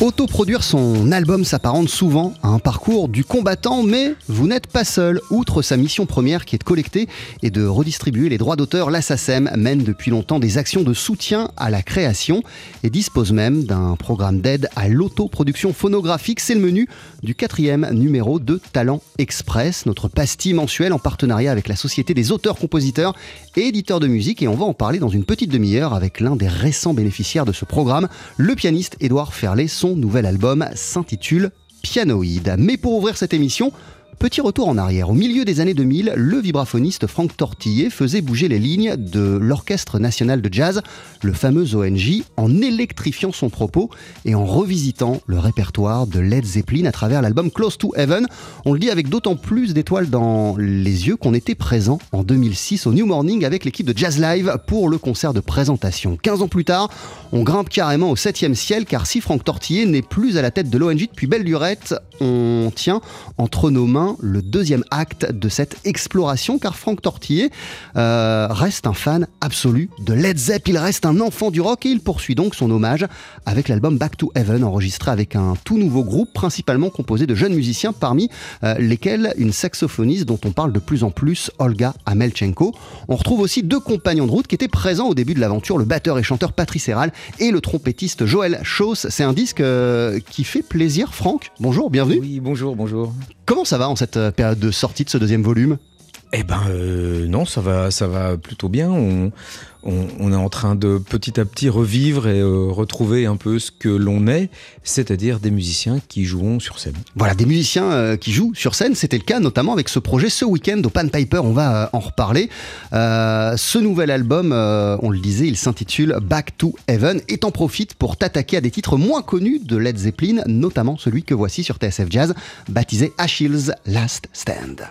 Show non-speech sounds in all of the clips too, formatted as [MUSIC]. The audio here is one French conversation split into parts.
Autoproduire son album s'apparente souvent à un parcours du combattant, mais vous n'êtes pas seul. Outre sa mission première qui est de collecter et de redistribuer les droits d'auteur, la SACEM mène depuis longtemps des actions de soutien à la création et dispose même d'un programme d'aide à l'autoproduction phonographique. C'est le menu du quatrième numéro de Talent Express, notre pastille mensuelle en partenariat avec la Société des auteurs-compositeurs et éditeurs de musique. Et on va en parler dans une petite demi-heure avec l'un des récents bénéficiaires de ce programme, le pianiste Édouard Ferlet. Nouvel album s'intitule Pianoïde. Mais pour ouvrir cette émission, Petit retour en arrière. Au milieu des années 2000, le vibraphoniste Franck Tortillé faisait bouger les lignes de l'Orchestre national de jazz, le fameux ONJ, en électrifiant son propos et en revisitant le répertoire de Led Zeppelin à travers l'album Close to Heaven. On le dit avec d'autant plus d'étoiles dans les yeux qu'on était présent en 2006 au New Morning avec l'équipe de Jazz Live pour le concert de présentation. 15 ans plus tard, on grimpe carrément au 7 ciel car si Franck Tortillé n'est plus à la tête de l'ONJ depuis belle lurette, on tient entre nos mains le deuxième acte de cette exploration, car Franck Tortillé euh, reste un fan absolu de Led Zepp, il reste un enfant du rock et il poursuit donc son hommage avec l'album Back to Heaven, enregistré avec un tout nouveau groupe, principalement composé de jeunes musiciens, parmi euh, lesquels une saxophoniste dont on parle de plus en plus, Olga Amelchenko. On retrouve aussi deux compagnons de route qui étaient présents au début de l'aventure, le batteur et chanteur Patrice Héral et le trompettiste Joël Chauss. C'est un disque euh, qui fait plaisir, Franck. Bonjour, bienvenue. Oui, bonjour, bonjour. Comment ça va en cette euh, période de sortie de ce deuxième volume? Eh ben euh, non, ça va, ça va plutôt bien. On, est en train de petit à petit revivre et euh, retrouver un peu ce que l'on est, c'est-à-dire des musiciens qui joueront sur scène. Voilà, des musiciens euh, qui jouent sur scène. C'était le cas notamment avec ce projet ce week-end au Pan Piper. On va euh, en reparler. Ce nouvel album, on le disait, il s'intitule Back to Heaven et t'en profites pour t'attaquer à des titres moins connus de Led Zeppelin, notamment celui que voici sur TSF Jazz, baptisé Achilles Last Stand.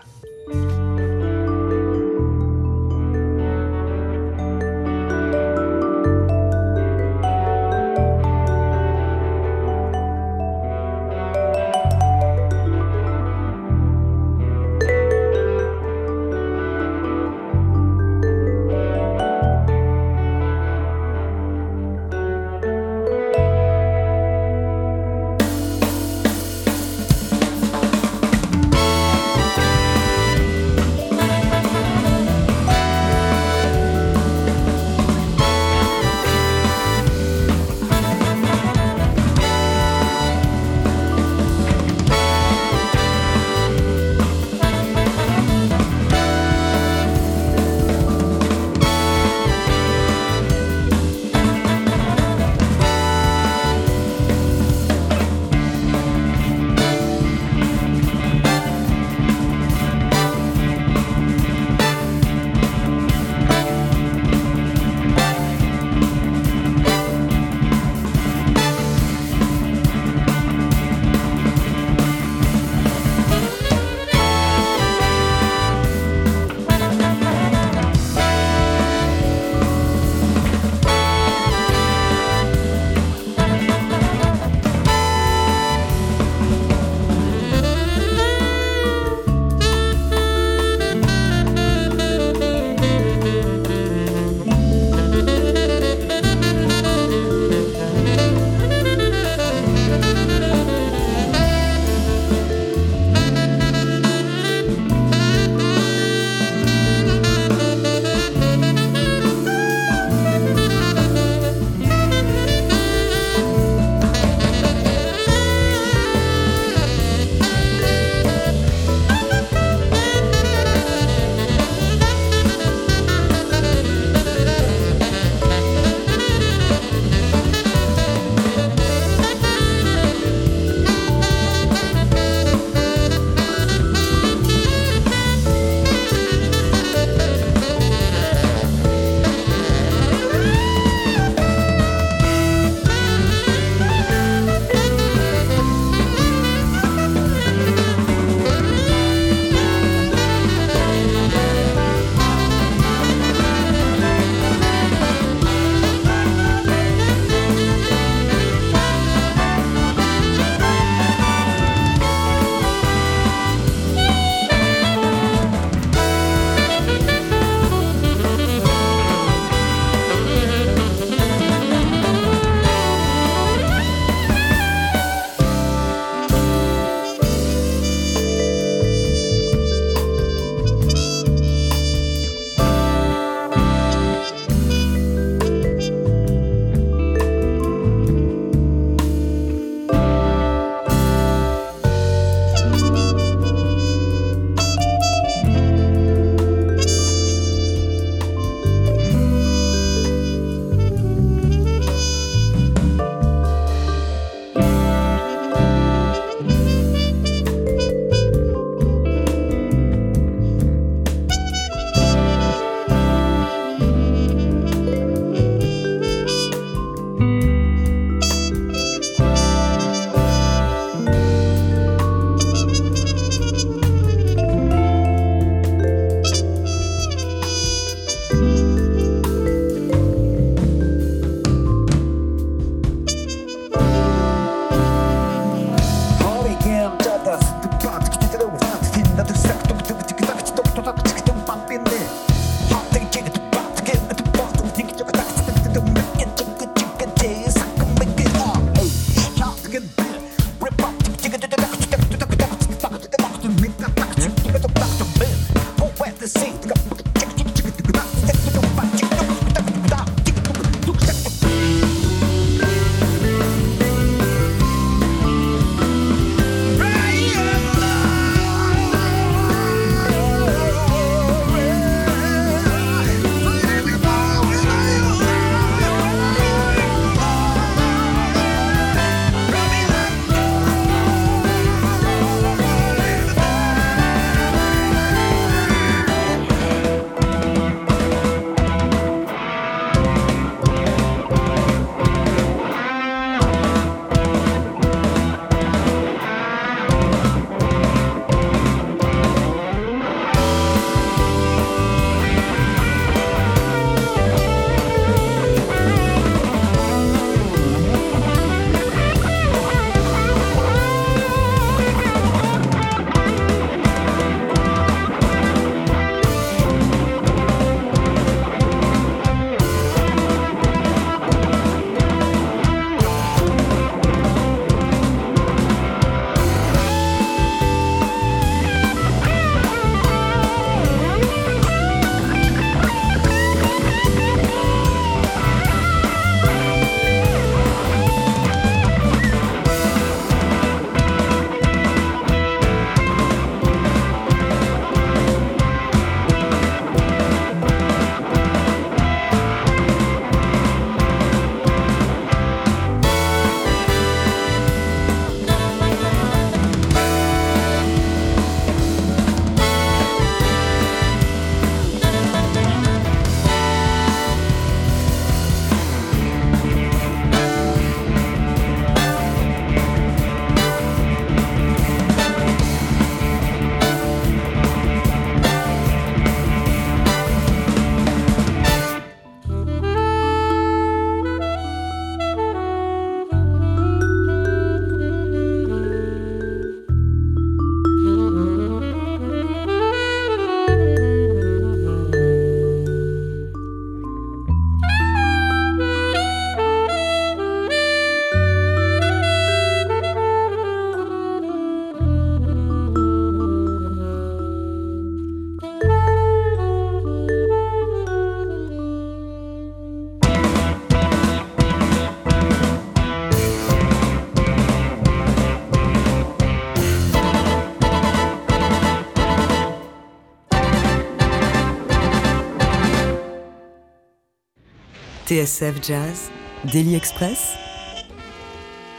TSF Jazz, Daily Express,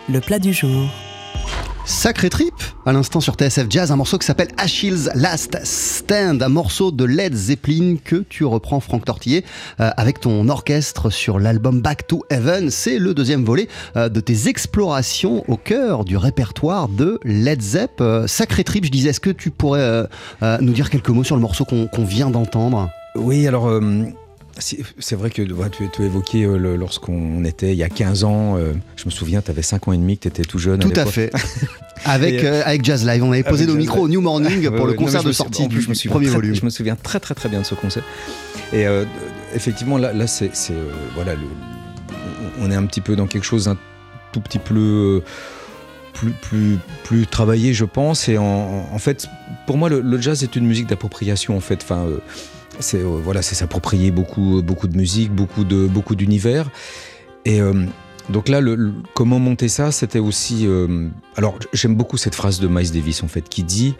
le plat du jour. Sacré trip À l'instant sur TSF Jazz, un morceau qui s'appelle Achilles Last Stand, un morceau de Led Zeppelin que tu reprends, Franck Tortillet, euh, avec ton orchestre sur l'album Back to Heaven. C'est le deuxième volet euh, de tes explorations au cœur du répertoire de Led Zepp. Euh, sacré trip, je disais, est-ce que tu pourrais euh, euh, nous dire quelques mots sur le morceau qu'on vient d'entendre? Oui, alors euh, c'est vrai que tu, tu as évoqué euh, lorsqu'on était il y a 15 ans, euh, je me souviens, tu avais 5 ans et demi, que tu étais tout jeune. Tout à fait. [LAUGHS] Avec, Et, euh, avec Jazz Live, on avait posé nos micros au. New Morning [LAUGHS] pour le non, concert de sortie du je me souviens premier très- volume. Je me souviens très très très bien de ce concert. Et euh, effectivement, là, là c'est euh, voilà, le- on est un petit peu dans quelque chose un tout petit peu euh, plus plus plus travaillé, je pense. Et en, en fait, pour moi, le, le jazz est une musique d'appropriation. En fait, enfin, euh, c'est euh, voilà, c'est s'approprier beaucoup beaucoup de musique, beaucoup de beaucoup d'univers. Et euh, donc là, le, comment monter ça, c'était aussi. euh, alors, j'aime beaucoup cette phrase de Miles Davis en fait, qui dit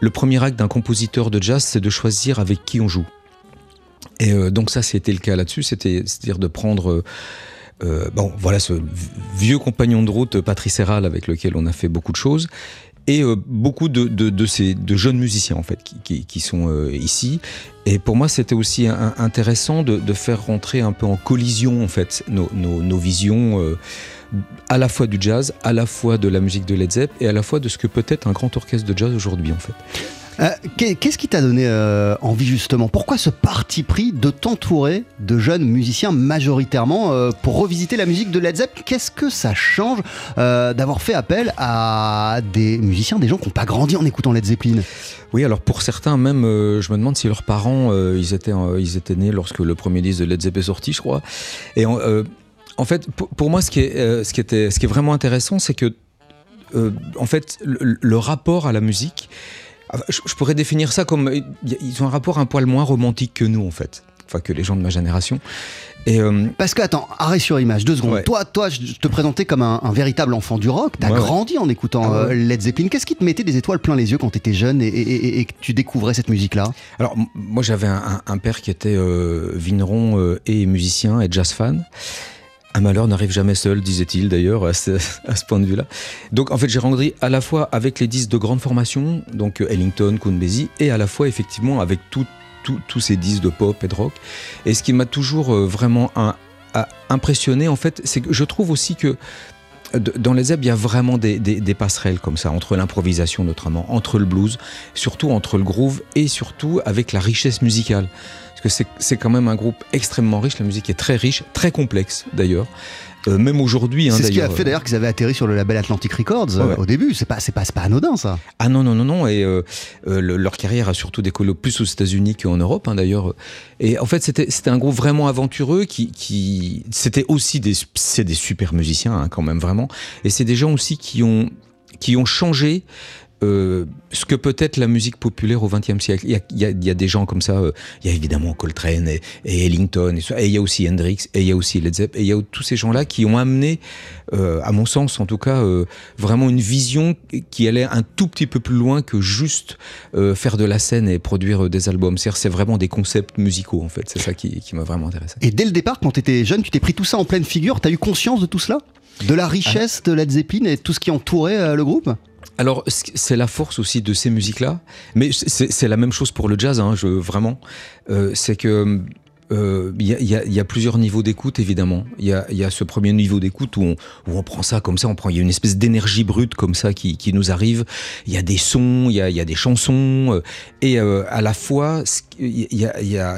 le premier acte d'un compositeur de jazz, c'est de choisir avec qui on joue. Et euh, donc ça, c'était le cas là-dessus, c'était, c'est-à-dire de prendre, euh, euh, bon, voilà, ce vieux compagnon de route, Patrice Herral, avec lequel on a fait beaucoup de choses, et euh, beaucoup de, de, de ces de jeunes musiciens en fait qui, qui, qui sont euh, ici. Et pour moi, c'était aussi intéressant de, de faire rentrer un peu en collision en fait nos, nos, nos visions. euh, à la fois du jazz, à la fois de la musique de Led Zepp et à la fois de ce que peut être un grand orchestre de jazz aujourd'hui en fait. Euh, qu'est- Qu'est-ce qui t'a donné euh, envie justement? Pourquoi ce parti pris de t'entourer de jeunes musiciens majoritairement euh, pour revisiter la musique de Led Zepp? Qu'est-ce que ça change d'avoir fait appel à des musiciens, des gens qui n'ont pas grandi en écoutant Led Zeppelin? Oui, alors pour certains même, je me demande si leurs parents, ils, étaient, ils étaient nés lorsque le premier disque de Led Zepp est sorti, je crois. Et en, fait, pour, moi, ce qui est, était, ce qui est vraiment intéressant, c'est que, en fait, le, rapport à la musique, je, je pourrais définir ça comme, euh, ils ont un rapport un poil moins romantique que nous, en fait. Enfin, que les gens de ma génération. Et euh, Parce que, attends, arrêt sur image, deux secondes. Ouais. Toi, toi, je te présentais comme un, un véritable enfant du rock. T'as Ouais, ouais. grandi en écoutant Ah euh, Led Zeppelin. Qu'est-ce qui te mettait des étoiles plein les yeux quand t'étais jeune et, et- et- et que tu découvrais cette musique-là? Alors, moi, j'avais un, un- un père qui était euh, vigneron euh, et musicien et jazz fan. Un malheur n'arrive jamais seul, disait-il d'ailleurs, à ce, point de vue-là. Donc, en fait, j'ai grandi à la fois avec les disques de grande formation, donc Ellington, Count Basie, et à la fois, effectivement, avec tous ces disques de pop et de rock. Et ce qui m'a toujours euh, vraiment impressionné, en fait, c'est que je trouve aussi que dans les Zeb, il y a vraiment des passerelles comme ça, entre l'improvisation notamment, entre le blues, surtout entre le groove et surtout avec la richesse musicale. Parce que c'est- quand même un groupe extrêmement riche, la musique est très riche, très complexe d'ailleurs. Euh, même aujourd'hui, hein, C'est ce qui a fait d'ailleurs qu'ils avaient atterri sur le label Atlantic Records euh, Ouais, au début. C'est pas, c'est pas, pas anodin ça. Ah non, non, non, non. Et euh, euh, le- leur carrière a surtout décollé plus aux États-Unis qu'en Europe, hein, d'ailleurs. Et en fait, c'était c'était un groupe vraiment aventureux qui, qui c'était aussi des, c'est des super musiciens hein, quand même vraiment. Et c'est des gens aussi qui ont, qui ont changé. Euh, ce que peut être la musique populaire au XXe siècle. Il y a, il y a- il y a des gens comme ça. euh, il y a évidemment Coltrane et, et Ellington, et, il y a aussi Hendrix, et il y a aussi Led Zepp, et il y a tous ces gens-là qui ont amené, euh, à mon sens en tout cas, vraiment une vision qui allait un tout petit peu plus loin que juste faire de la scène et produire des albums. C'est-à-dire, c'est vraiment des concepts musicaux en fait. C'est ça qui, qui m'a vraiment intéressé. Et dès le départ, quand tu étais jeune, tu t'es pris tout ça en pleine figure. T'as eu conscience de tout cela? De la richesse de Led Zeppelin et tout ce qui entourait le groupe? Alors, c'est la force aussi de ces musiques-là, mais c'est la même chose pour le jazz, hein, vraiment. Euh, c'est que euh, il y, a, plusieurs niveaux d'écoute, évidemment. Il y a, ce premier niveau d'écoute où on, prend ça comme ça, il y a une espèce d'énergie brute comme ça qui, nous arrive. Il y a des sons, il y a, des chansons, euh, et à la fois, ce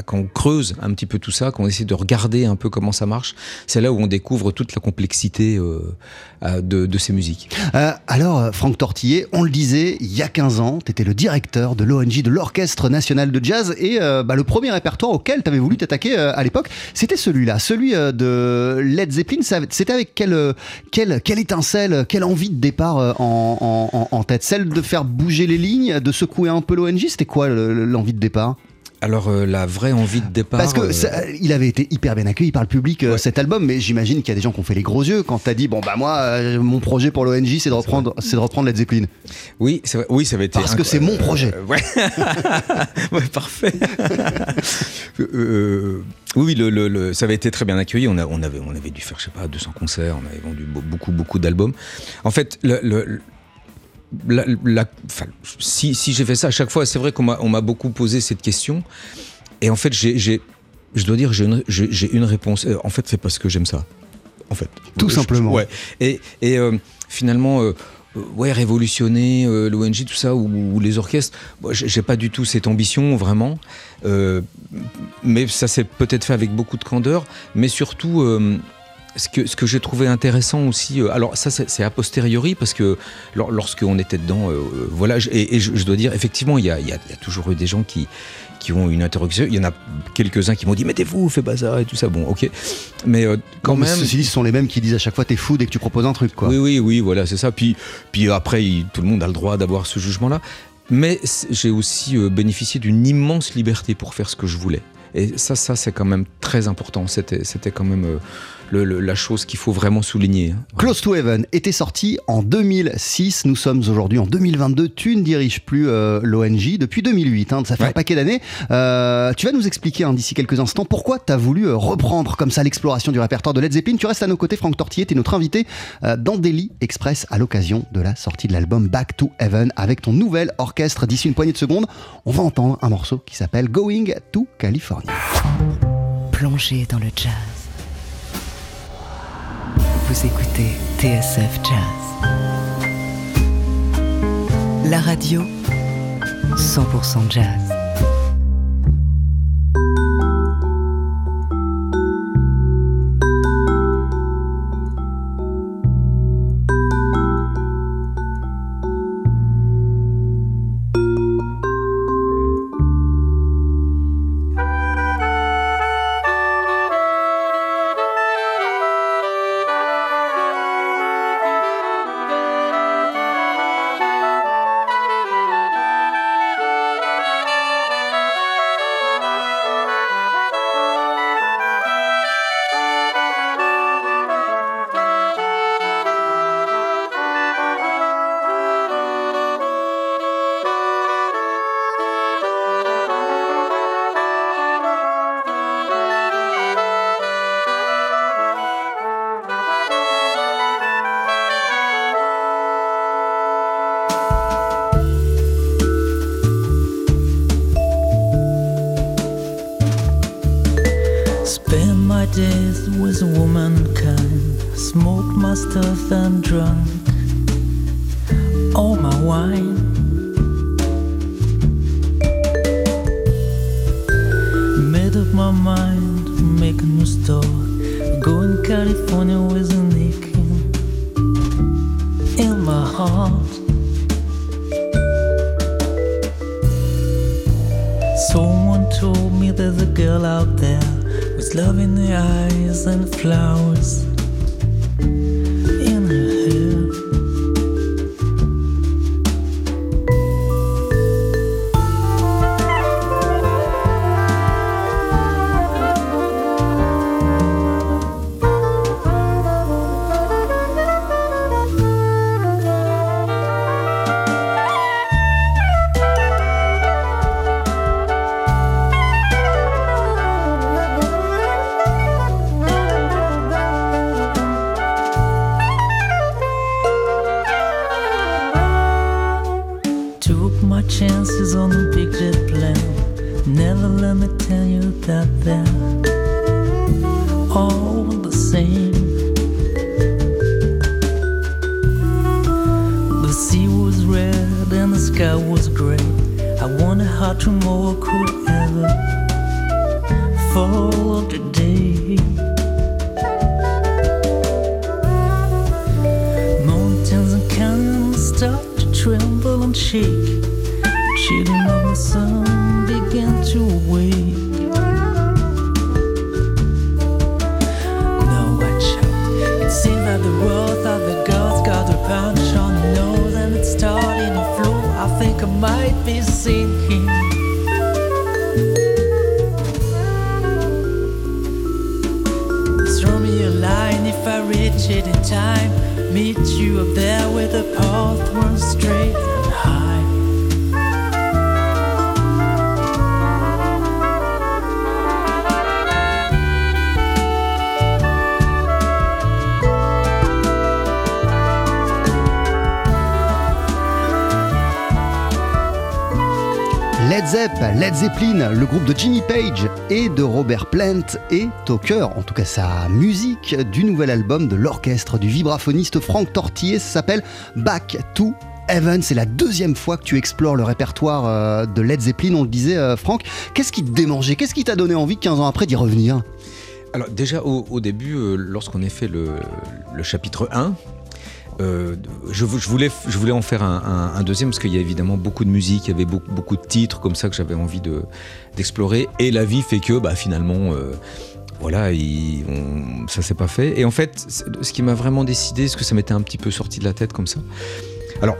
quand on creuse un petit peu tout ça, quand on essaie de regarder un peu comment ça marche, c'est là où on découvre toute la complexité euh, euh, de, ces musiques. Euh, alors, Franck Tortillet, on le disait, il y a 15 ans, tu étais le directeur de l'ONG, de l'Orchestre National de Jazz, et bah, le premier répertoire auquel tu avais voulu t'attaquer à l'époque, c'était celui-là, celui de Led Zeppelin. C'était avec quelle, quelle, quelle étincelle, quelle envie de départ en, en- tête? Celle de faire bouger les lignes, de secouer un peu l'ONG C'était quoi le- l'envie de départ? Alors euh, la vraie envie de départ. Parce que euh, ça- il avait été hyper bien accueilli par le public euh, Ouais. cet album, mais j'imagine qu'il y a des gens qui ont fait les gros yeux quand t'as dit bon bah moi mon projet pour l'ONG c'est de reprendre c'est de reprendre Led Zeppelin. oui, c'est oui, ça avait été. Parce que c'est mon projet. Ouais. [LAUGHS] Ouais, parfait. [LAUGHS] Oui, le, le- le- ça avait été très bien accueilli. On, a- on avait, on avait dû faire, je sais pas, 200 concerts. On avait vendu be- beaucoup, beaucoup d'albums. En fait, le, le- la- la- enfin, si, si j'ai fait ça à chaque fois, c'est vrai qu'on m'a, beaucoup posé cette question. Et en fait, j'ai, je dois dire, j'ai une, réponse. Euh, En fait, c'est parce que j'aime ça. En fait. Tout Je- simplement. ouais. Et, et euh, finalement, euh, ouais, révolutionner euh, l'ONG, tout ça, ou, ou les orchestres, j'ai j'ai pas du tout cette ambition, vraiment. Euh, mais ça s'est peut-être fait avec beaucoup de candeur. Mais surtout, euh, ce que, ce que j'ai trouvé intéressant aussi, euh, alors ça c'est a posteriori parce que lor- lorsqu'on était dedans, euh, euh, voilà, et, et je, je dois dire, effectivement, il y a, y a- y a toujours eu des gens qui, qui ont une interrogation. Il y en a quelques-uns qui m'ont dit, mettez-vous, fais ça et tout ça. Bon, ok. Mais euh, quand Non, mais même. ceci dit, ce sont les mêmes qui disent à chaque fois t'es fou dès que tu proposes un truc quoi. Oui, oui, oui, voilà, c'est ça. Puis, puis après, il- tout le monde a le droit d'avoir ce jugement-là. Mais j'ai aussi euh, bénéficié d'une immense liberté pour faire ce que je voulais. Et ça, ça c'est quand même très important. C'était, c'était quand même euh, le- le- la chose qu'il faut vraiment souligner. hein. Close to Heaven était sorti en 2006. Nous sommes aujourd'hui en 2022. Tu ne diriges plus euh, l'ONG depuis 2008. hein. ça fait un paquet d'années. Euh, tu vas nous expliquer hein, d'ici quelques instants pourquoi tu as voulu euh, reprendre comme ça l'exploration du répertoire de Led Zeppelin. Tu restes à nos côtés, Franck Tortillé, tu es notre invité euh, dans Daily Express à l'occasion de la sortie de l'album Back to Heaven avec ton nouvel orchestre. D'ici une poignée de secondes, on va entendre un morceau qui s'appelle Going to California. Plongez dans le jazz. Vous écoutez TSF Jazz. La radio 100% jazz. Love in the eyes and flowers Led Zeppelin, le groupe de Jimmy Page et de Robert Plant est au cœur, en tout cas sa musique, du nouvel album de l'orchestre du vibraphoniste Franck Tortillé. Ça s'appelle Back to Heaven. C'est la deuxième fois que tu explores le répertoire euh, de Led Zeppelin. On le disait, euh, Franck. Qu'est-ce qui te démangeait? Qu'est-ce qui t'a donné envie 15 ans après d'y revenir? Alors déjà au, au début, euh, lorsqu'on a fait le, le chapitre 1, euh, je, vou- je voulais, en faire un, deuxième parce qu'il y a évidemment beaucoup de musique, il y avait beaucoup, de titres comme ça que j'avais envie de- d'explorer. Et la vie fait que bah, finalement, euh, voilà, ça s'est pas fait. Et en fait, ce qui m'a vraiment décidé, ce que ça m'était un petit peu sorti de la tête comme ça. Alors,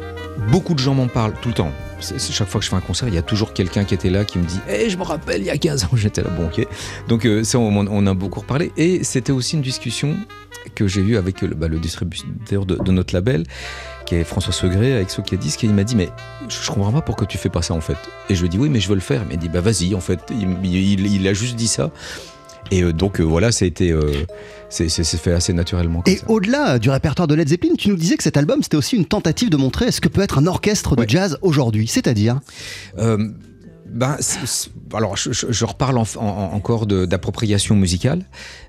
beaucoup de gens m'en parlent tout le temps. Chaque fois que je fais un concert, il y a toujours quelqu'un qui était là qui me dit Eh, je me rappelle, il y a 15 ans, [LAUGHS] j'étais là. Bon, ok. Donc, euh, ça, on, on a beaucoup reparlé. Et c'était aussi une discussion que j'ai eue avec le, bah, le distributeur de, de notre label, qui est François Segré, avec Socadis, qui il m'a dit Mais je, comprends pas pourquoi tu fais pas ça en fait. Et je lui ai dit Oui, mais je veux le faire. Il m'a dit Bah, vas-y, en fait. Il, il- il a juste dit ça. Et euh, donc, euh, voilà, ça a été. euh, c'est fait assez naturellement. Comme Et au-delà du répertoire de Led Zeppelin, tu nous disais que cet album, c'était aussi une tentative de montrer ce que peut être un orchestre de Ouais. jazz aujourd'hui. C'est-à-dire? Ben, alors, je, je- reparle en- en- encore d'appropriation musicale.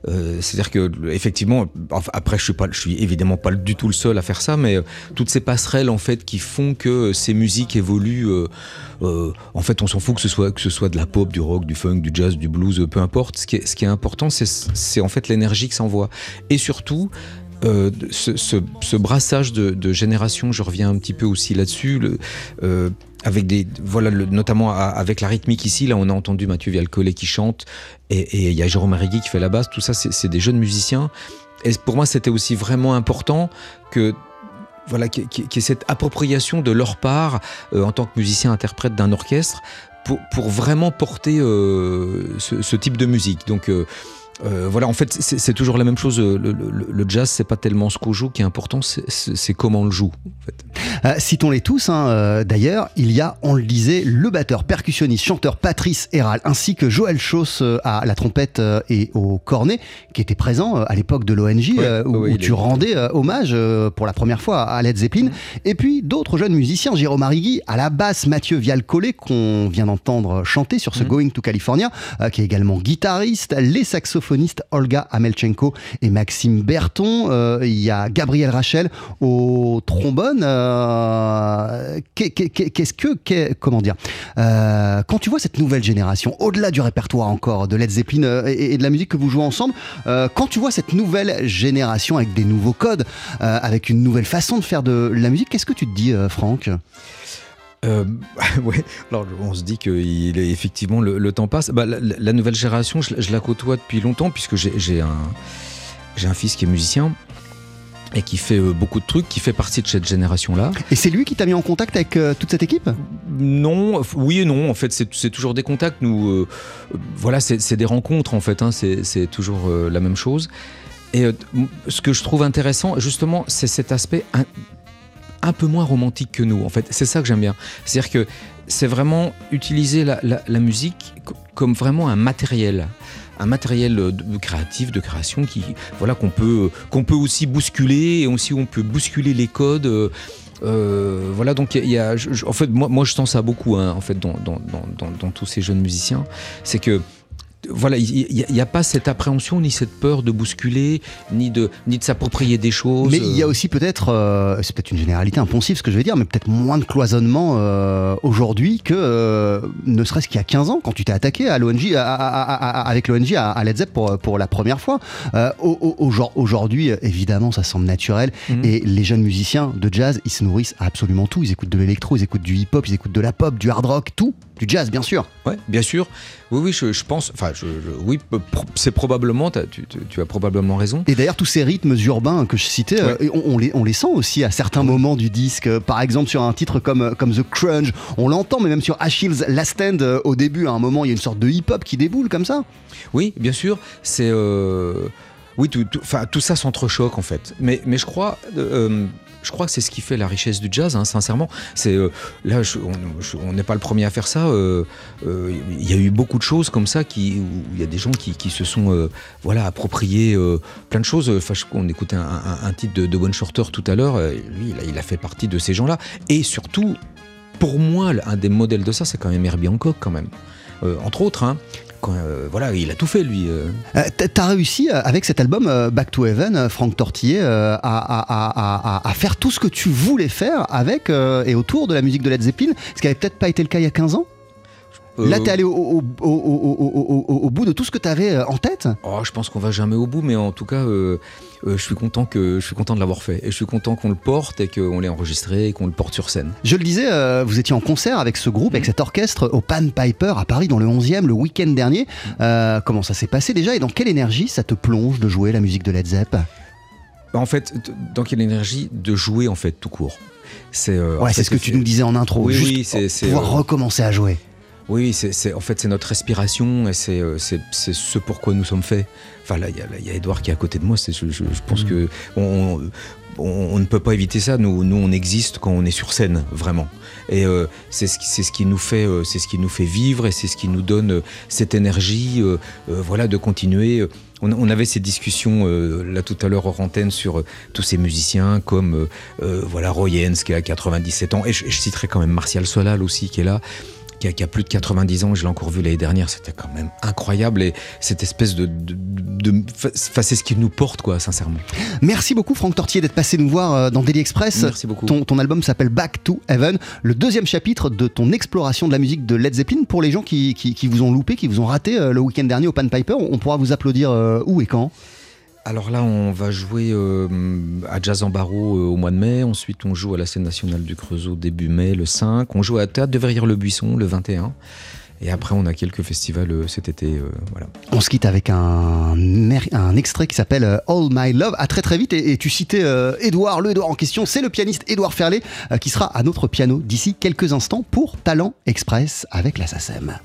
Euh, C'est-à-dire que, effectivement, après, je suis pas, je suis évidemment pas du tout le seul à faire ça, mais euh, toutes ces passerelles en fait qui font que ces musiques évoluent. euh, euh, en fait, on s'en fout que ce soit que ce soit de la pop, du rock, du funk, du jazz, du blues, euh, peu importe. Ce qui est, important, c'est en fait l'énergie que ça envoie, et surtout. euh, ce, brassage de, générations, je reviens un petit peu aussi là-dessus, euh, avec des voilà le- notamment avec la rythmique ici là on a entendu Mathieu Vialcollet qui chante et il y a Jérôme Arrigui qui fait la basse. Tout ça c'est des jeunes musiciens. Et pour moi c'était aussi vraiment important que voilà y ait cette appropriation de leur part euh, en tant que musicien interprète d'un orchestre pour, pour vraiment porter euh, ce, ce type de musique. Donc euh, euh, voilà, en fait, c'est toujours la même chose. Le, le- le jazz, c'est pas tellement ce qu'on joue qui est important, c'est- comment on le joue. En fait. Euh, Citons-les tous, hein, euh, d'ailleurs, il y a, on le disait, le batteur, percussionniste, chanteur Patrice Héral, ainsi que Joël Chauss euh, à la trompette euh, et au cornet, qui était présent euh, à l'époque de l'ONG, Ouais, euh, où, ouais, où il tu est- rendais euh, hommage euh, pour la première fois à Led Zeppelin. Et puis d'autres jeunes musiciens, Jérôme Arrigui, à la basse, Mathieu Vialcollet, qu'on vient d'entendre chanter sur ce Mhm. Going to California, euh, qui est également guitariste, les Olga Amelchenko et Maxime Berton, euh, il y a Gabriel Rachel au trombone. euh, qu'est- qu'est- qu'est- Qu'est-ce que, comment dire, euh, quand tu vois cette nouvelle génération, au-delà du répertoire encore de Led Zeppelin et, de la musique que vous jouez ensemble, quand tu vois cette nouvelle génération avec des nouveaux codes, avec une nouvelle façon de faire de la musique, qu'est-ce que tu te dis, Franck? Euh, [LAUGHS] ouais, alors on se dit que il est effectivement le, le temps passe. Bah, la, nouvelle génération, je, je la côtoie depuis longtemps puisque j'ai un, j'ai un fils qui est musicien et qui fait euh, beaucoup de trucs, qui fait partie de cette génération-là. Et c'est lui qui t'a mis en contact avec euh, toute cette équipe? Non, oui et non. En fait, c'est toujours des contacts. Nous, euh, voilà, c'est des rencontres en fait. hein, c'est toujours euh, la même chose. Et ce que je trouve intéressant, justement, c'est cet aspect un, peu moins romantique que nous. En fait, c'est ça que j'aime bien. C'est-à-dire que c'est vraiment utiliser la, musique co- comme vraiment un matériel un matériel de créatif, de création qui, voilà, qu'on peut, qu'on peut aussi bousculer et aussi on peut bousculer les codes. euh, euh, voilà, donc il y a- je- en fait, moi, moi je sens ça beaucoup, hein, en fait, dans, dans, dans- dans tous ces jeunes musiciens, c'est que voilà, il n'y a, pas cette appréhension ni cette peur de bousculer, ni de, ni de s'approprier des choses. Mais il y a aussi peut-être, euh, c'est peut-être une généralité impulsive ce que je vais dire, mais peut-être moins de cloisonnement euh, aujourd'hui que euh, ne serait-ce qu'il y a 15 ans quand tu t'es attaqué à l'ONG, avec l'ONG à, à Led Zepp pour, pour la première fois. Euh, au- au- aujourd- Aujourd'hui, euh, évidemment, ça semble naturel Mhm. et les jeunes musiciens de jazz, ils se nourrissent à absolument tout. Ils écoutent de l'électro, ils écoutent du hip-hop, ils écoutent de la pop, du hard rock, tout, du jazz bien sûr. Ouais, bien sûr. Oui, oui, je, je pense. Enfin, je, je- oui, c'est probablement. Tu, tu- tu as probablement raison. Et d'ailleurs, tous ces rythmes urbains que je citais, euh, on, on les, on les sent aussi à certains moments du disque. Euh, Par exemple, sur un titre comme, comme The Crunch, on l'entend, mais même sur Achilles Last Stand, euh, au début, à un moment, il y a une sorte de hip-hop qui déboule comme ça. Oui, bien sûr. C'est. euh, Oui, tout, tout, ça s'entrechoque en fait. Mais, mais je crois, euh, je crois que c'est ce qui fait la richesse du jazz, hein, sincèrement. Euh, là, on n'est pas le premier à faire ça. euh, euh, Il y a eu beaucoup de choses comme ça qui, où il y a des gens qui, se sont, voilà, appropriés plein de choses. On écoutait un, titre de, de Shorter tout à l'heure. Lui, il a, fait partie de ces gens-là. Et surtout, pour moi, un des modèles de ça, c'est quand même Herbie Hancock, quand même. Entre autres, hein. Euh, voilà, il a tout fait lui. euh. Euh, t'as- réussi avec cet album Back to Heaven, Franck Tortillé, euh, à, à- faire tout ce que tu voulais faire avec et autour de la musique de Led Zeppelin, ce qui avait peut-être pas été le cas il y a 15 ans? Là, Euh, t'es allé au, bout de tout ce que t'avais euh, en tête? Oh, je pense qu'on va jamais au bout, mais en tout cas, euh, euh, je suis content que je suis content de l'avoir fait et je suis content qu'on le porte et qu'on l'ait enregistré et qu'on le porte sur scène. Je le disais, vous étiez en concert avec ce groupe, avec cet orchestre au Pan Piper à Paris dans le 11e, le week-end dernier. Euh, comment ça s'est passé déjà et dans quelle énergie ça te plonge de jouer la musique de Led Zepp? Bah, en fait, dans quelle énergie de jouer en fait tout court? C'est euh, Ouais, c'est ce que tu nous disais en intro. Oui, juste oui, c'est- c'est, pouvoir euh, recommencer à jouer. Oui, c'est, en fait c'est notre respiration et c'est, euh, ce pourquoi nous sommes faits. Enfin là, il y y a Edouard qui est à côté de moi. Je, je- je pense Mm. que on, on- ne peut pas éviter ça. Nous, nous, on existe quand on est sur scène, vraiment. Et euh, c'est, ce qui, c'est ce qui nous fait, euh, c'est ce qui nous fait vivre et c'est ce qui nous donne euh, cette énergie, euh, voilà, de continuer. On, on avait ces discussions euh, là tout à l'heure hors antenne sur tous ces musiciens comme voilà Roy Haynes qui a 97 ans et je, je citerai quand même Martial Solal aussi qui est là qui a, qui a plus de 90 ans, je l'ai encore vu l'année dernière, c'était quand même incroyable et cette espèce de, de, de- de- enfin, c'est ce qui nous porte quoi, sincèrement. Merci beaucoup Franck Tortier d'être passé nous voir euh, dans Daily Express. Merci beaucoup. Ton, ton album s'appelle Back to Heaven, le deuxième chapitre de ton exploration de la musique de Led Zeppelin. Pour les gens qui, qui- qui vous ont loupé, qui vous ont raté euh, le week-end dernier au Pan Piper, on pourra vous applaudir euh, où et quand? Alors là, on va jouer euh, à Jazz en Barreau euh, au mois de mai. Ensuite, on joue à la scène nationale du Creusot début mai, le 5. On joue à Théâtre de Verrières-le-Buisson le 21. Et après, on a quelques festivals euh, cet été. On se quitte avec un, extrait qui s'appelle All My Love. À très très vite. Et, tu citais Edouard, le Edouard en question. C'est le pianiste Edouard Ferlet qui sera à notre piano d'ici quelques instants pour Talent Express avec la SACEM.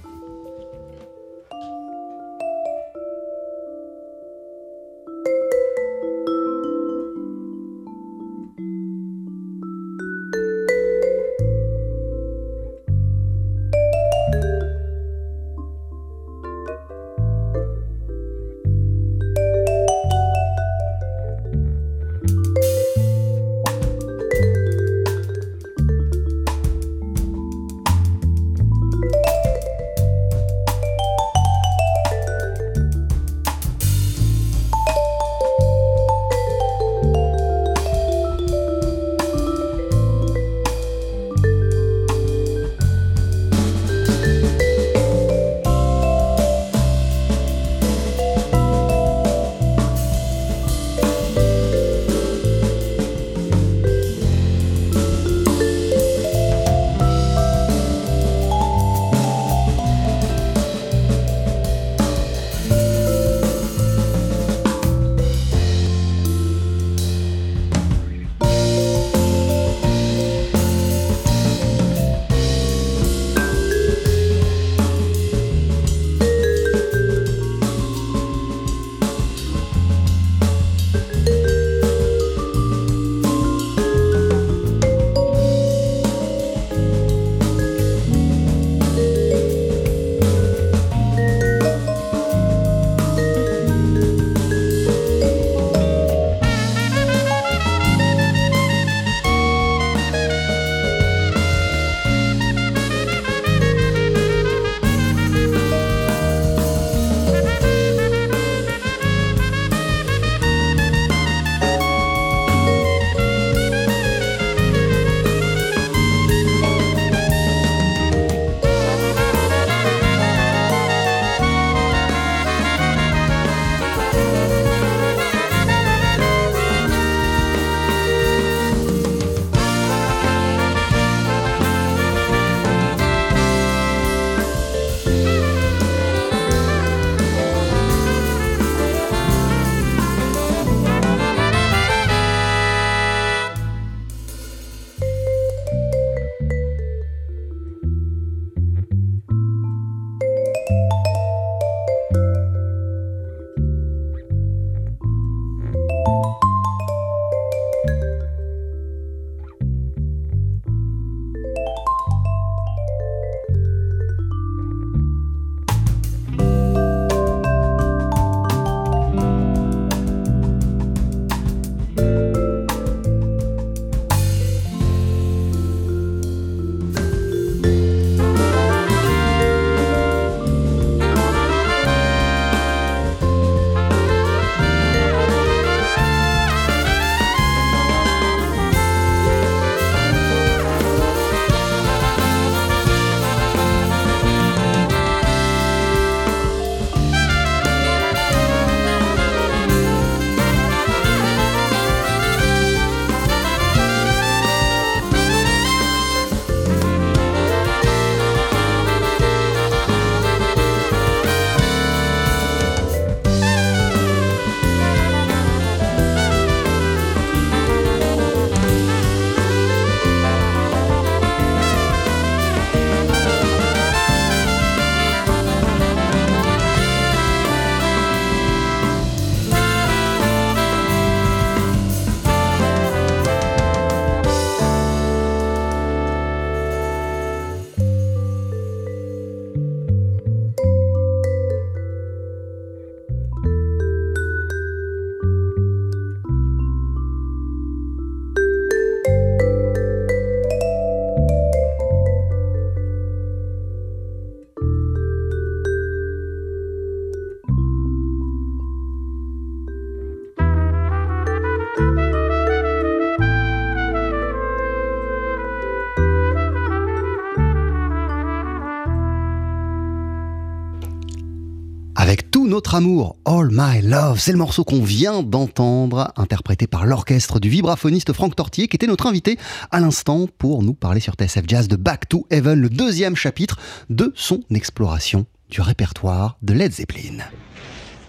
Amour, All My Love. C'est le morceau qu'on vient d'entendre, interprété par l'orchestre du vibraphoniste Franck Tortier, qui était notre invité à l'instant pour nous parler sur TSF Jazz de Back to Heaven, le deuxième chapitre de son exploration du répertoire de Led Zeppelin.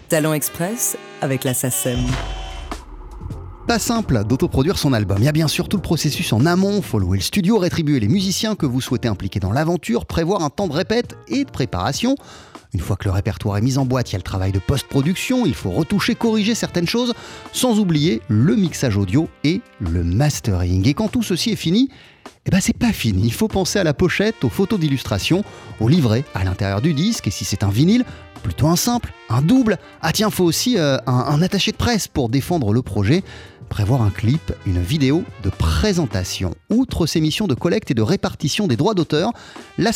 Talent Express avec la SACEM. Pas simple d'autoproduire son album. Il y a bien sûr tout le processus en amont, faut louer le studio, rétribuer les musiciens que vous souhaitez impliquer dans l'aventure, prévoir un temps de répète et de préparation. Une fois que le répertoire est mis en boîte, il y a le travail de post-production, il faut retoucher, corriger certaines choses, sans oublier le mixage audio et le mastering. Et quand tout ceci est fini, eh ben c'est pas fini. Il faut penser à la pochette, aux photos d'illustration, au livret à l'intérieur du disque, et si c'est un vinyle, plutôt un simple, un double. Ah tiens, faut aussi euh, un, un attaché de presse pour défendre le projet prévoir un clip, une vidéo de présentation. Outre ses missions de collecte et de répartition des droits d'auteur, la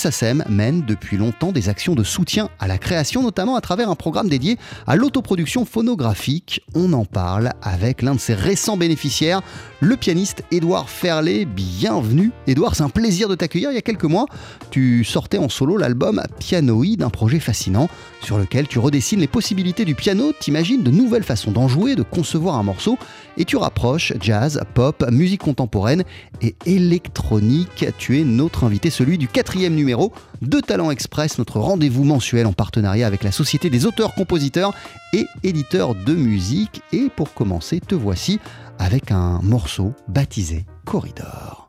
mène depuis longtemps des actions de soutien à la création, notamment à travers un programme dédié à l'autoproduction phonographique. On en parle avec l'un de ses récents bénéficiaires, le pianiste Édouard Ferlet. Bienvenue Édouard, c'est un plaisir de t'accueillir. Il y a quelques mois, tu sortais en solo l'album Pianoïde, un projet fascinant sur lequel tu redessines les possibilités du piano, t'imagines de nouvelles façons d'en jouer, de concevoir un morceau et tu rapproches jazz, pop, musique contemporaine et électronique. Tu es notre invité, celui du quatrième numéro de Talent Express, notre rendez-vous mensuel en partenariat avec la Société des auteurs, compositeurs et éditeurs de musique. Et pour commencer, te voici avec un morceau baptisé Corridor.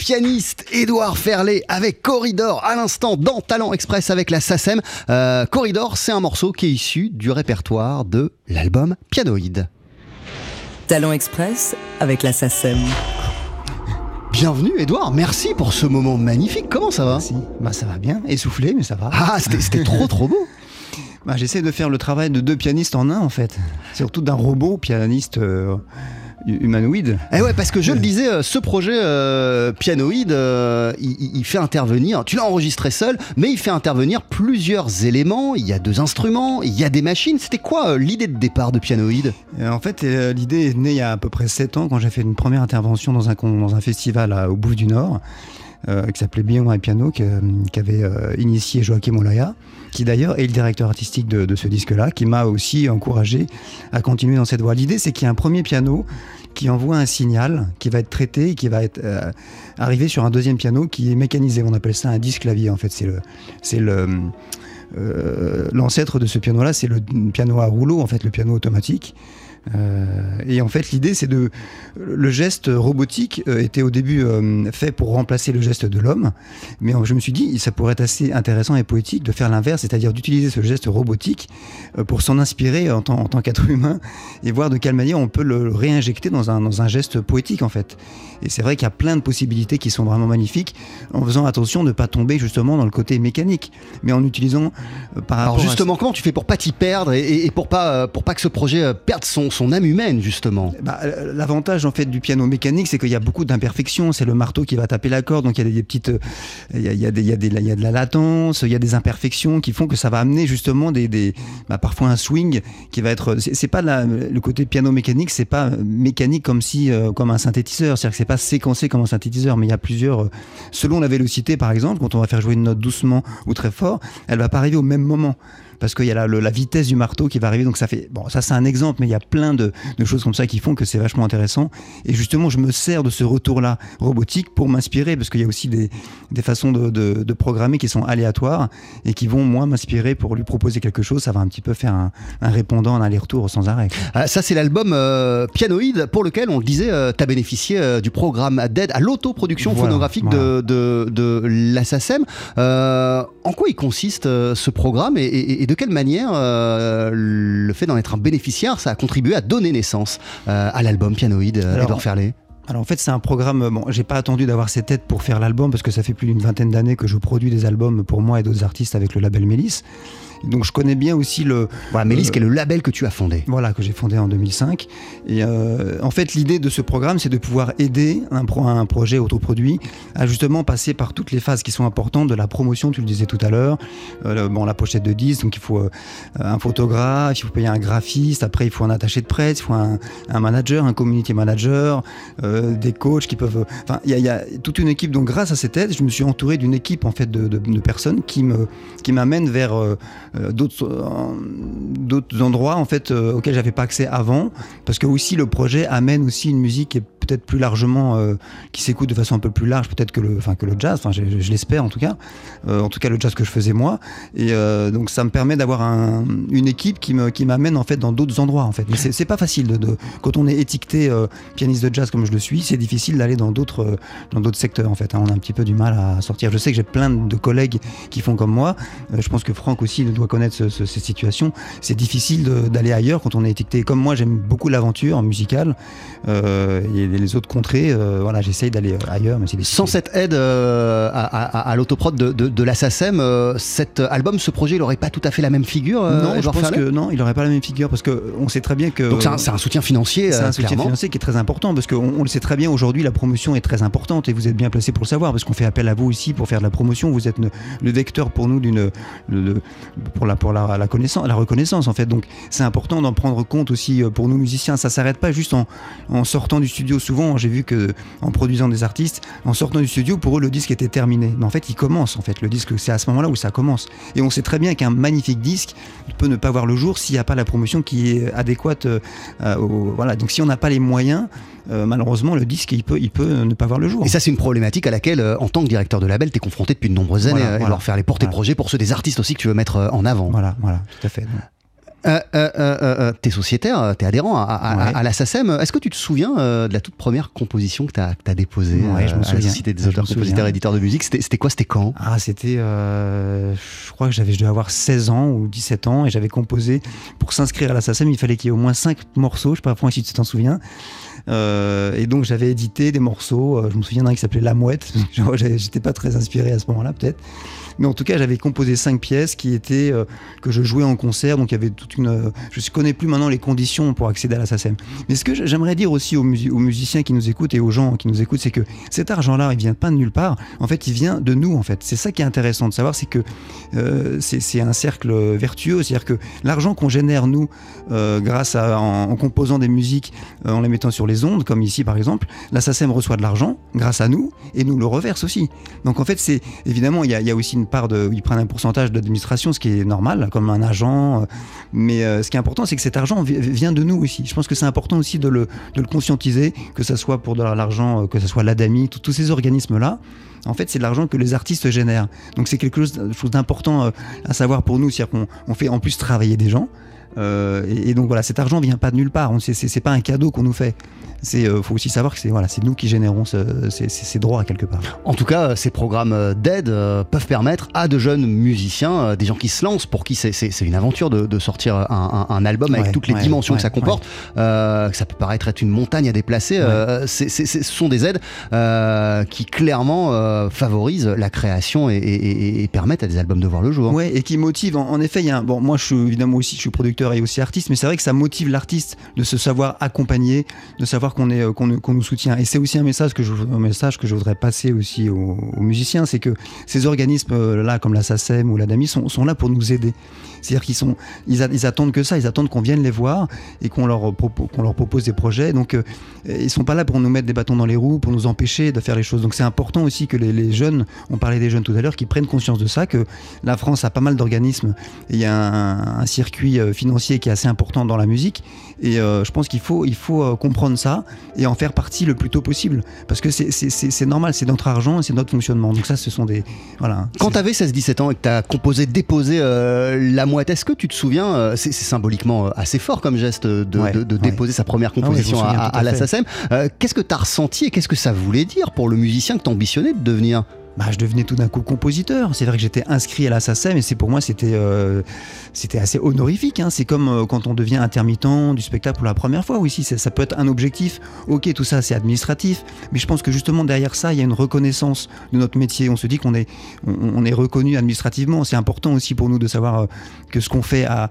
Pianiste Édouard Ferlet avec Corridor à l'instant dans Talent Express avec la SACEM. Euh, Corridor, c'est un morceau qui est issu du répertoire de l'album Pianoïde. Talent Express avec la SACEM. Bienvenue Édouard, merci pour ce moment magnifique. Comment ça va? Merci. Bah ça va bien, essoufflé mais ça va. Ah, c'était c'était trop trop beau. [LAUGHS] Bah, j'essaie de faire le travail de deux pianistes en un en fait. Surtout d'un robot pianiste euh, humanoïde. Eh ouais, parce que je le disais, euh, ce projet euh, pianoïde, euh, il, fait intervenir, tu l'as enregistré seul, mais il fait intervenir plusieurs éléments. Il y a deux instruments, il y a des machines. C'était quoi euh, l'idée de départ de pianoïde? Euh, en fait, euh, l'idée est née il y a à peu près 7 ans quand j'ai fait une première intervention dans un, dans un festival à- au Bouffe du Nord euh, qui s'appelait Billon et Piano, qu'avait euh, initié Joachim Olaya, qui d'ailleurs est le directeur artistique de, ce disque-là, qui m'a aussi encouragé à continuer dans cette voie. L'idée, c'est qu'il y a un premier piano qui envoie un signal qui va être traité et qui va être euh, arrivé sur un deuxième piano qui est mécanisé. On appelle ça un disque clavier en fait. C'est le, c'est le euh, l'ancêtre de ce piano-là, c'est le piano à rouleau en fait, le piano automatique. Euh, et en fait, l'idée, c'est de. Le geste robotique euh, était au début euh, fait pour remplacer le geste de l'homme, mais je me suis dit, ça pourrait être assez intéressant et poétique de faire l'inverse, c'est-à-dire d'utiliser ce geste robotique pour s'en inspirer en tant, en tant qu'être humain et voir de quelle manière on peut le réinjecter dans un, dans un geste poétique, en fait. Et c'est vrai qu'il y a plein de possibilités qui sont vraiment magnifiques, en faisant attention de ne pas tomber justement dans le côté mécanique, mais en utilisant par Alors rapport à justement, comment tu fais pour pas t'y perdre et, et- pour pas pour pas que ce projet perde son, son âme humaine justement Bah, euh, L'avantage en fait du piano mécanique, c'est qu'il y a beaucoup d'imperfections. C'est le marteau qui va taper la corde, donc il y a des, petites, euh, il y a, des- de la latence, il y a des imperfections qui font que ça va amener justement des, bah, parfois un swing qui va être. C'est c'est pas le côté piano mécanique, c'est pas mécanique comme si euh, comme un synthétiseur, c'est-à-dire que c'est pas séquencé comme un synthétiseur, mais il y a plusieurs. euh, selon la vélocité, par exemple, quand on va faire jouer une note doucement ou très fort, elle va pas arriver au même moment parce qu'il y a la, le- la vitesse du marteau qui va arriver. Donc ça fait bon, ça c'est un exemple, mais il y a plein de, de choses comme ça qui font que c'est vachement intéressant. Et justement, je me sers de ce retour-là robotique pour m'inspirer, parce qu'il y a aussi des, des façons de, de- de programmer qui sont aléatoires et qui vont moi m'inspirer pour lui proposer quelque chose. Ça va un petit peu faire un, un répondant, un aller-retour sans arrêt. Ah, Ça c'est l'album euh, Pianoïde pour lequel on le disait, tu as bénéficié euh, du programme d'aide à l'autoproduction Voilà, phonographique de, de. Euh, en quoi il consiste euh, ce programme et, et- et de quelle manière euh, le fait d'en être un bénéficiaire, ça a contribué à donner naissance euh, à l'album Pianoïde, euh, Alors, Edouard Ferlet? Alors en fait, c'est un programme. Bon, j'ai pas attendu d'avoir cette tête pour faire l'album parce que ça fait plus d'une vingtaine d'années que je produis des albums pour moi et d'autres artistes avec le label Mélis. Donc je connais bien aussi le. Voilà, Mélis, euh, qui est le label que tu as fondé. Voilà, que j'ai fondé en 2005. Et euh, en fait, l'idée de ce programme, c'est de pouvoir aider un, pro- un projet autoproduit à justement passer par toutes les phases qui sont importantes de la promotion, tu le disais tout à l'heure. Euh, bon, la pochette de 10, donc il faut euh, un photographe, il faut payer un graphiste, après il faut un attaché de presse, il faut un, un manager, un community manager, euh, des coachs qui peuvent. Enfin, il y, a- il y a toute une équipe. Donc, grâce à cette aide, je me suis entouré d'une équipe en fait de, de- de personnes qui me qui m'amènent vers d'autres euh, d'autres endroits en fait euh, auxquels j'avais pas accès avant, parce que aussi le projet amène aussi une musique qui est peut-être plus largement euh, qui s'écoute de façon un peu plus large peut-être que le enfin que le jazz. Enfin, je, l'espère en tout cas. Euh, en tout cas, le jazz que je faisais moi. Et euh, donc, ça me permet d'avoir un- une équipe qui me qui m'amène en fait dans d'autres endroits en fait. Mais c'est pas facile de, quand on est étiqueté pianiste de jazz comme je le suis, c'est difficile d'aller dans d'autres dans d'autres secteurs en fait. hein. On a un petit peu du mal à sortir. Je sais que j'ai plein de collègues qui font comme moi. Je pense que Franck aussi doit connaître ce- ce- cette situation. C'est difficile d'aller ailleurs quand on est étiqueté. Comme moi, j'aime beaucoup l'aventure musicale euh, et les autres contrées. euh, voilà, j'essaye d'aller ailleurs, mais. Sans cette aide euh, à, à- à l'autoprod de, de, de la SACEM, euh, cet album, ce projet, il n'aurait pas tout à fait la même figure euh, non, je pense que non, il n'aurait pas la même figure parce que on sait très bien que Donc c'est un, soutien financier, C'est euh, un soutien clairement. financier qui est très important parce qu'on on le sait très bien aujourd'hui, la promotion est très importante et vous êtes bien placé pour le savoir parce qu'on fait appel à vous aussi pour faire de la promotion. Vous êtes le, le vecteur pour nous d'une pour la pour la, la connaissance, la reconnaissance en fait. Donc c'est important d'en prendre compte aussi euh, pour nous musiciens. Ça s'arrête pas juste en, en sortant du studio. Souvent, j'ai vu que en produisant des artistes, en sortant du studio, pour eux le disque était terminé. Mais en fait, il commence en fait. Le disque, c'est à ce moment-là où ça commence. Et on sait très bien qu'un magnifique disque peut ne pas voir le jour s'il n'y a pas la promotion qui est adéquate. euh, euh, au- voilà. Donc si on n'a pas les moyens, euh, malheureusement, le disque, il peut, il peut ne pas voir le jour. Et ça, c'est une problématique à laquelle, euh, en tant que directeur de label, tu es confronté depuis de nombreuses années, Voilà, voilà. Edouard Ferlet, pour tes Voilà. projets, pour ceux des artistes aussi que tu veux mettre en avant. Voilà, voilà, tout à fait. Euh, euh, euh, t'es sociétaire, t'es adhérent à, à- Ouais. à la SACEM. Est-ce que tu te souviens euh, de la toute première composition que t'as as déposée Ouais, je me à la souviens. Société des auteurs, compositeurs, souviens. éditeurs de musique? C'était quoi? C'était quand? Ah, c'était. euh, je crois que j'avais, je devais avoir 16 ans ou 17 ans et j'avais composé. Pour s'inscrire à la SACEM, il fallait qu'il y ait au moins 5 morceaux. Je sais pas, Franck, si tu t'en souviens. Euh, et donc j'avais édité des morceaux. euh, je me souviens d'un qui s'appelait La Mouette. [LAUGHS] J'étais pas très inspiré à ce moment-là, peut-être. Mais en tout cas, j'avais composé cinq pièces qui étaient euh, que je jouais en concert. Donc il y avait toute une. euh, je ne connais plus maintenant les conditions pour accéder à la SACEM. Mais ce que j'aimerais dire aussi aux, musi- aux musiciens qui nous écoutent et aux gens qui nous écoutent, c'est que cet argent-là, il vient pas de nulle part. En fait, il vient de nous. En fait, c'est ça qui est intéressant de savoir, c'est que euh, c'est c'est un cercle vertueux. C'est-à-dire que l'argent qu'on génère nous, grâce à en, composant des musiques, en les mettant sur les ondes, comme ici par exemple, la SACEM reçoit de l'argent grâce à nous et nous le reverse aussi. Donc en fait, c'est évidemment il y, y a aussi une part de, ils prennent un pourcentage d'administration, ce qui est normal, comme un agent. euh, Mais euh, ce qui est important, c'est que cet argent vi- vient de nous aussi. Je pense que c'est important aussi de le, de le conscientiser, que ça soit pour de l'argent, euh, que ce soit l'ADAMI, tous ces organismes-là. En fait, c'est de l'argent que les artistes génèrent. Donc c'est quelque chose, chose d'important à savoir pour nous, c'est-à-dire qu'on on fait en plus travailler des gens. Euh, et, et donc voilà, cet argent vient pas de nulle part. C'est pas un cadeau qu'on nous fait. C'est euh, faut aussi savoir que c'est voilà, c'est nous qui générons ce- ces, droits quelque part. En tout cas, ces programmes euh, d'aide euh, peuvent permettre à de jeunes musiciens, des gens qui se lancent, pour qui c'est- une aventure de, de sortir un, un- un album avec Ouais, toutes les ouais, dimensions que ça comporte, que ça peut paraître être une montagne à déplacer. ce sont des aides qui clairement favorisent la création et, et- et- et permettent à des albums de voir le jour. Ouais, et qui motive. En, en effet, il y a un- bon, moi, je suis évidemment aussi, je suis producteur et aussi artiste, mais c'est vrai que ça motive l'artiste de se savoir accompagner, de savoir qu'on est, euh, qu'on nous soutient. Et c'est aussi un message que je, un message que je voudrais passer aussi aux, musiciens, c'est que ces organismes euh, là, comme la SACEM ou la DAMI, sont, sont là pour nous aider. C'est-à-dire qu'ils sont, ils, attendent que ça, ils attendent qu'on vienne les voir et qu'on leur, qu'on leur propose des projets. Donc, euh, ils sont pas là pour nous mettre des bâtons dans les roues, pour nous empêcher de faire les choses. Donc, c'est important aussi que les, jeunes, on parlait des jeunes tout à l'heure, qui prennent conscience de ça, que la France a pas mal d'organismes. Il y a un, circuit euh, financier qui est assez important dans la musique. Et euh, je pense qu'il faut, il faut euh, comprendre ça et en faire partie le plus tôt possible. Parce que c'est- normal, c'est notre argent et c'est notre fonctionnement. Donc, ça, ce sont des. Voilà. Quand tu avais 16-17 ans et que tu as composé, déposé euh, la mouette, est-ce que tu te souviens, c'est symboliquement assez fort comme geste de, Ouais, de- de ouais. déposer sa première Ah ouais, composition souviens à, à à la. SACEM, euh, qu'est-ce que tu as ressenti et qu'est-ce que ça voulait dire pour le musicien que tu ambitionnais de devenir bah, je devenais tout d'un coup compositeur. C'est vrai que j'étais inscrit à la SACEM et c'est pour moi c'était euh, c'était assez honorifique. hein. C'est comme euh, quand on devient intermittent du spectacle pour la première fois. Oui, si ça, peut être un objectif. Ok, tout ça c'est administratif, mais je pense que justement derrière ça il y a une reconnaissance de notre métier. On se dit qu'on est on, est reconnu administrativement. C'est important aussi pour nous de savoir euh, que ce qu'on fait a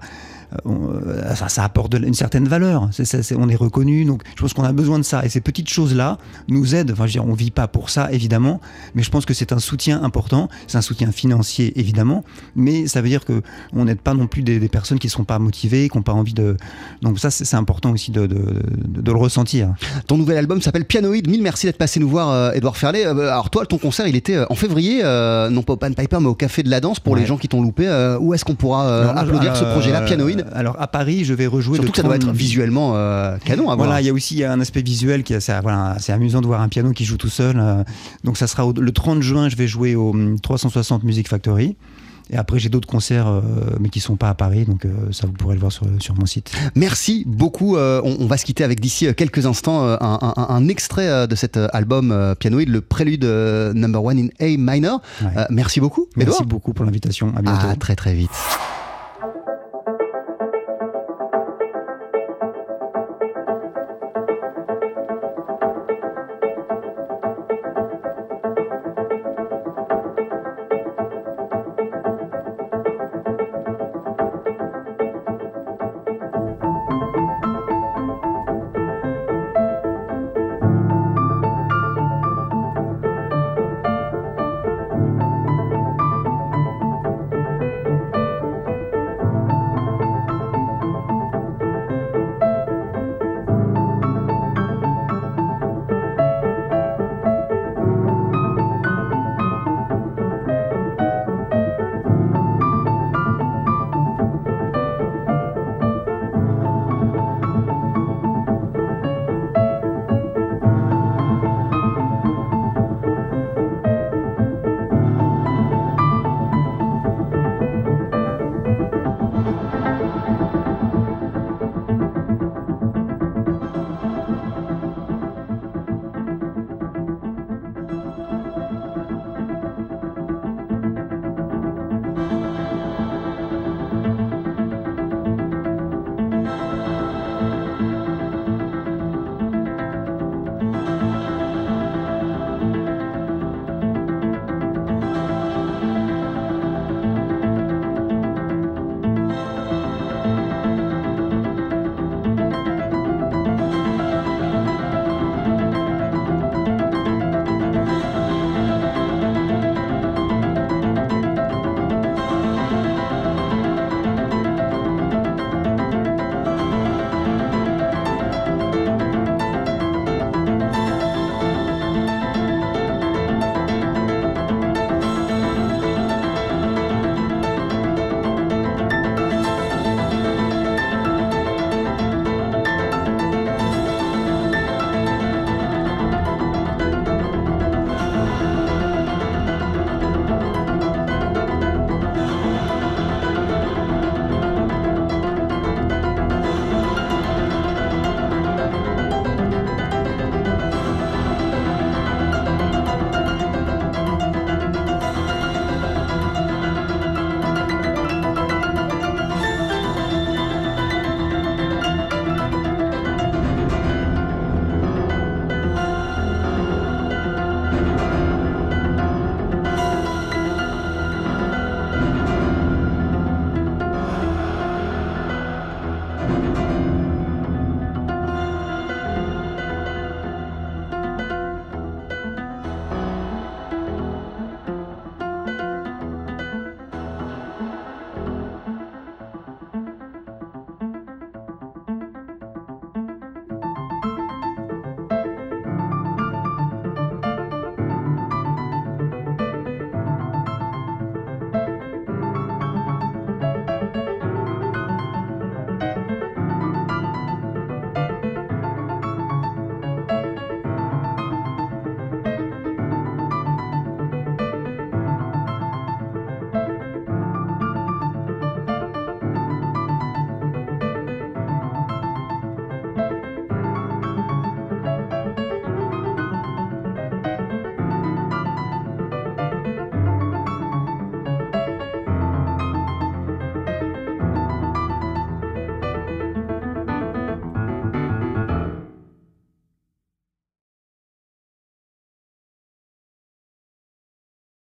euh, ça, ça apporte de- une certaine valeur. On est reconnu, donc je pense qu'on a besoin de ça. Et ces petites choses-là nous aident. Enfin, je veux dire, on vit pas pour ça, évidemment, mais je pense que c'est un soutien important. C'est un soutien financier, évidemment, mais ça veut dire que on n'aide pas non plus des, des personnes qui sont pas motivées, qui n'ont pas envie de. Donc ça, c'est important aussi de, de- de- de le ressentir. Ton nouvel album s'appelle Pianoïde. Mille merci d'être passé nous voir, euh, Edouard Ferlet. Euh, alors toi, ton concert, il était euh, en février, euh, non pas au Pan Piper, mais au Café de la Danse pour Ouais. les gens qui t'ont loupé. Euh, où est-ce qu'on pourra euh, Alors, applaudir ce euh, projet-là, Pianoïde Alors à Paris, je vais rejouer Surtout le que ça doit 30 être visuellement euh, canon à voir. Voilà, il y a aussi un aspect visuel qui est voilà, c'est amusant de voir un piano qui joue tout seul. euh, donc ça sera au- le 30 juin, je vais jouer au hum, 360 Music Factory. Et après, j'ai d'autres concerts, euh, mais qui sont pas à Paris, donc euh, ça vous pourrez le voir sur, sur mon site. Merci beaucoup. Euh, on, on va se quitter avec d'ici euh, quelques instants euh, un, un- un extrait euh, de cet euh, album euh, Pianoïde, le prélude euh, number one in A minor. Ouais. Euh, merci beaucoup, Merci Edouard. beaucoup pour l'invitation. À bientôt. À très très vite.